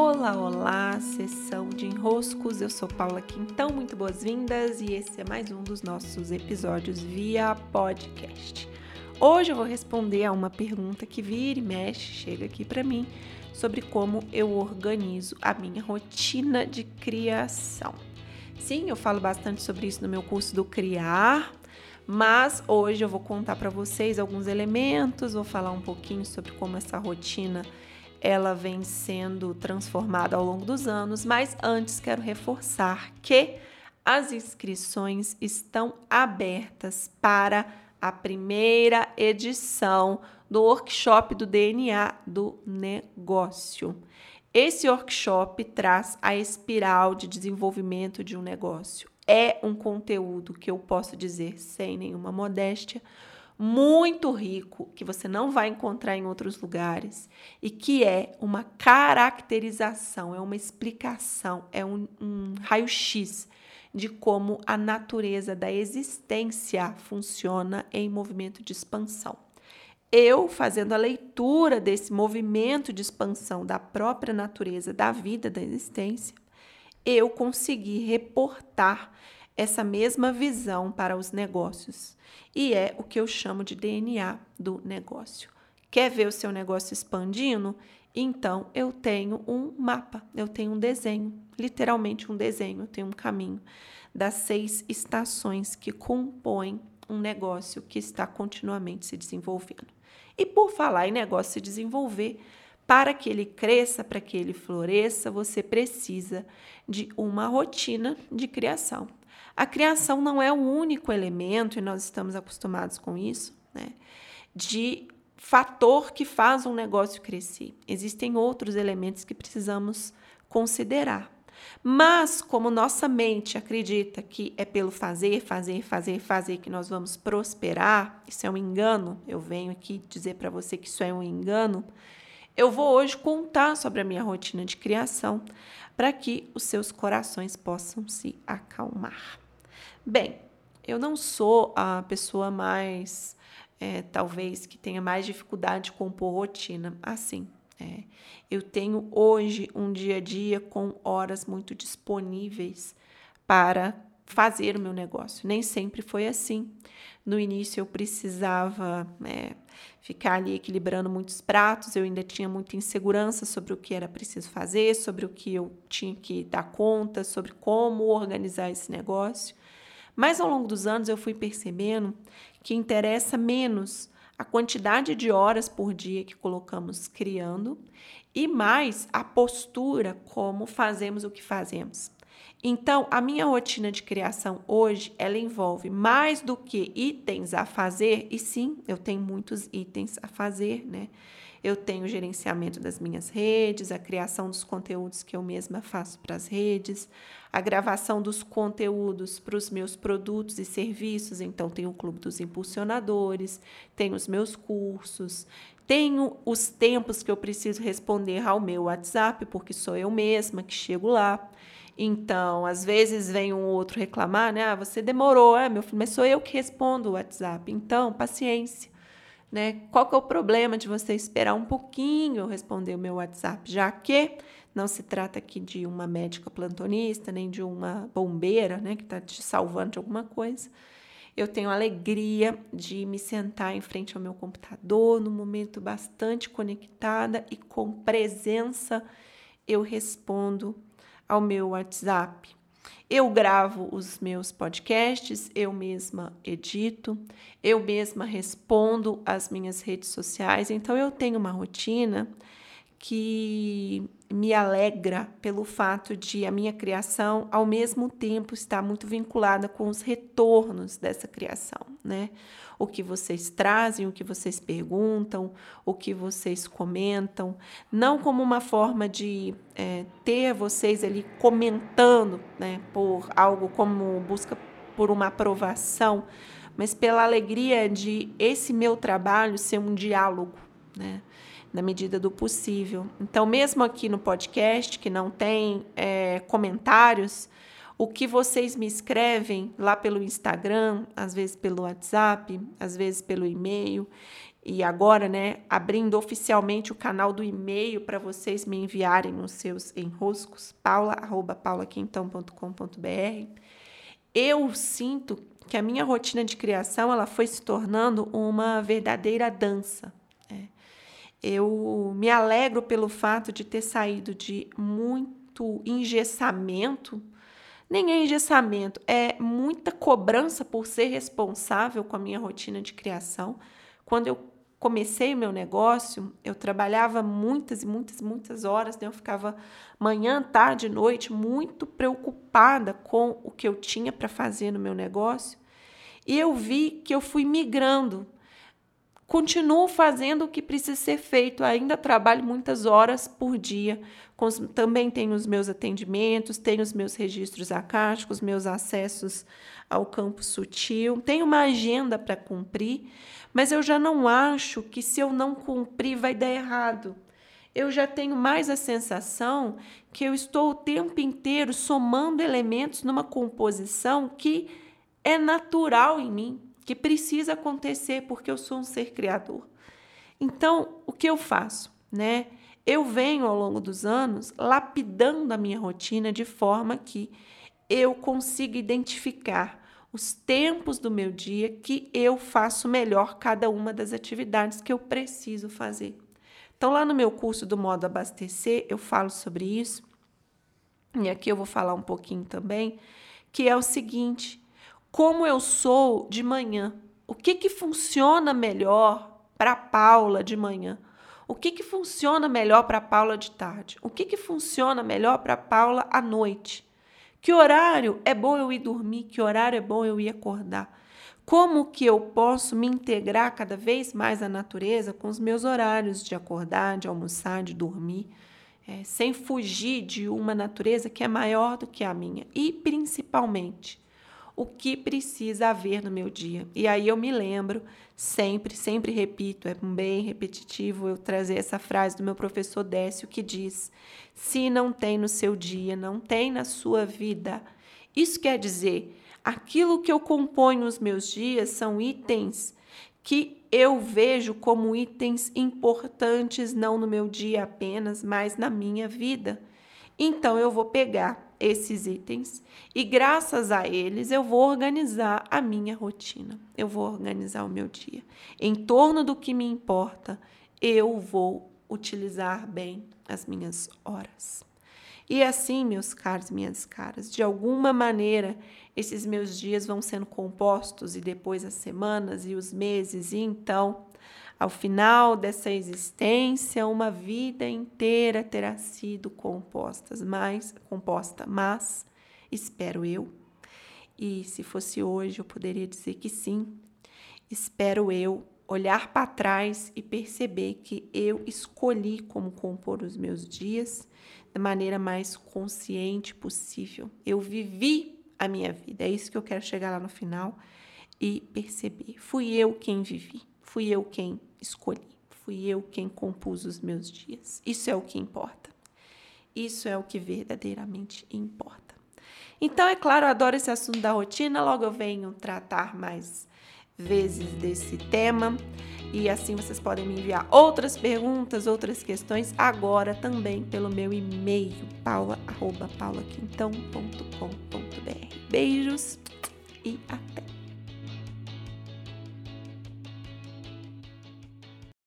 Olá, olá, sessão de enroscos. Eu sou Paula Quintão, muito boas-vindas e esse é mais um dos nossos episódios via podcast. Hoje eu vou responder a uma pergunta que vira e mexe, chega aqui para mim, sobre como eu organizo a minha rotina de criação. Sim, eu falo bastante sobre isso no meu curso do Criar, mas hoje eu vou contar para vocês alguns elementos, vou falar um pouquinho sobre como essa rotina ela vem sendo transformada ao longo dos anos, mas antes quero reforçar que as inscrições estão abertas para a primeira edição do workshop do DNA do negócio. Esse workshop traz a espiral de desenvolvimento de um negócio. É um conteúdo que eu posso dizer sem nenhuma modéstia, muito rico, que você não vai encontrar em outros lugares, e que é uma caracterização, é uma explicação, é um, um raio-x de como a natureza da existência funciona em movimento de expansão. Eu, fazendo a leitura desse movimento de expansão da própria natureza da vida, da existência, eu consegui reportar essa mesma visão para os negócios. E é o que eu chamo de DNA do negócio. Quer ver o seu negócio expandindo? Então eu tenho um mapa, eu tenho um desenho, literalmente um desenho, eu tenho um caminho das seis estações que compõem um negócio que está continuamente se desenvolvendo. E por falar em negócio se desenvolver, para que ele cresça, para que ele floresça, você precisa de uma rotina de criação. A criação não é o único elemento, e nós estamos acostumados com isso, né? De fator que faz um negócio crescer. Existem outros elementos que precisamos considerar. Mas, como nossa mente acredita que é pelo fazer, fazer, fazer, fazer que nós vamos prosperar, isso é um engano, eu venho aqui dizer para você que isso é um engano. Eu vou hoje contar sobre a minha rotina de criação para que os seus corações possam se acalmar. Bem, eu não sou a pessoa mais, é, talvez, que tenha mais dificuldade de compor rotina. Assim, é, eu tenho hoje um dia a dia com horas muito disponíveis para fazer o meu negócio. Nem sempre foi assim. No início eu precisava é, ficar ali equilibrando muitos pratos, eu ainda tinha muita insegurança sobre o que era preciso fazer, sobre o que eu tinha que dar conta, sobre como organizar esse negócio. Mas ao longo dos anos eu fui percebendo que interessa menos a quantidade de horas por dia que colocamos criando e mais a postura como fazemos o que fazemos. Então, a minha rotina de criação hoje, ela envolve mais do que itens a fazer, e sim, eu tenho muitos itens a fazer, né? Eu tenho o gerenciamento das minhas redes, a criação dos conteúdos que eu mesma faço para as redes, a gravação dos conteúdos para os meus produtos e serviços. Então, tenho o Clube dos Impulsionadores, tenho os meus cursos, tenho os tempos que eu preciso responder ao meu WhatsApp, porque sou eu mesma que chego lá. Então, às vezes vem um outro reclamar, né? Ah, você demorou, é, meu filho, mas sou eu que respondo o WhatsApp. Então, paciência. Né? Qual que é o problema de você esperar um pouquinho eu responder o meu WhatsApp, já que não se trata aqui de uma médica plantonista, nem de uma bombeira, né, que está te salvando de alguma coisa. Eu tenho alegria de me sentar em frente ao meu computador num momento bastante conectada e com presença eu respondo ao meu WhatsApp. Eu gravo os meus podcasts, eu mesma edito, eu mesma respondo às minhas redes sociais, então eu tenho uma rotina que me alegra pelo fato de a minha criação, ao mesmo tempo, estar muito vinculada com os retornos dessa criação, né? O que vocês trazem, o que vocês perguntam, o que vocês comentam, não como uma forma de é, ter vocês ali comentando, né, por algo como busca por uma aprovação, mas pela alegria de esse meu trabalho ser um diálogo, né? Na medida do possível. Então, mesmo aqui no podcast, que não tem é, comentários, o que vocês me escrevem lá pelo Instagram, às vezes pelo WhatsApp, às vezes pelo e-mail, e agora, né, abrindo oficialmente o canal do e-mail para vocês me enviarem os seus enroscos, paula@paulaquintão.com.br. Eu sinto que a minha rotina de criação ela foi se tornando uma verdadeira dança. Eu me alegro pelo fato de ter saído de muito engessamento. Nem é engessamento, é muita cobrança por ser responsável com a minha rotina de criação. Quando eu comecei o meu negócio, eu trabalhava muitas e muitas, muitas horas, né? Eu ficava manhã, tarde, noite, muito preocupada com o que eu tinha para fazer no meu negócio. E eu vi que eu fui migrando. Continuo fazendo o que precisa ser feito, ainda trabalho muitas horas por dia. também tenho os meus atendimentos, tenho os meus registros acásticos, meus acessos ao campo sutil, tenho uma agenda para cumprir, mas eu já não acho que se eu não cumprir vai dar errado. Eu já tenho mais a sensação que eu estou o tempo inteiro somando elementos numa composição que é natural em mim, que precisa acontecer porque eu sou um ser criador. Então, o que eu faço, né? Eu venho ao longo dos anos lapidando a minha rotina de forma que eu consiga identificar os tempos do meu dia que eu faço melhor cada uma das atividades que eu preciso fazer. Então, lá no meu curso do modo abastecer, eu falo sobre isso. E aqui eu vou falar um pouquinho também, que é o seguinte: como eu sou de manhã, o que que funciona melhor para Paula de manhã? O que que funciona melhor para Paula de tarde? O que que funciona melhor para Paula à noite? Que horário é bom eu ir dormir? Que horário é bom eu ir acordar? Como que eu posso me integrar cada vez mais à natureza com os meus horários de acordar, de almoçar, de dormir, é, sem fugir de uma natureza que é maior do que a minha? E principalmente, o que precisa haver no meu dia. E aí eu me lembro, sempre, sempre repito, é bem repetitivo eu trazer essa frase do meu professor Décio que diz: se não tem no seu dia, não tem na sua vida. Isso quer dizer, aquilo que eu componho os meus dias são itens que eu vejo como itens importantes não no meu dia apenas, mas na minha vida. Então eu vou pegar esses itens e graças a eles eu vou organizar a minha rotina. Eu vou organizar o meu dia. Em torno do que me importa, eu vou utilizar bem as minhas horas. E assim, meus caros, minhas caras, de alguma maneira, esses meus dias vão sendo compostos e depois as semanas e os meses, e então ao final dessa existência, uma vida inteira terá sido composta, mas composta, mas espero eu. E se fosse hoje, eu poderia dizer que sim. Espero eu olhar para trás e perceber que eu escolhi como compor os meus dias da maneira mais consciente possível. Eu vivi a minha vida. É isso que eu quero chegar lá no final e perceber. Fui eu quem vivi. Fui eu quem escolhi. Fui eu quem compus os meus dias. Isso é o que importa. Isso é o que verdadeiramente importa. Então, é claro, eu adoro esse assunto da rotina, logo eu venho tratar mais vezes desse tema. E assim vocês podem me enviar outras perguntas, outras questões, agora também pelo meu e-mail, paula.paulaquintão.com.br. Beijos e até!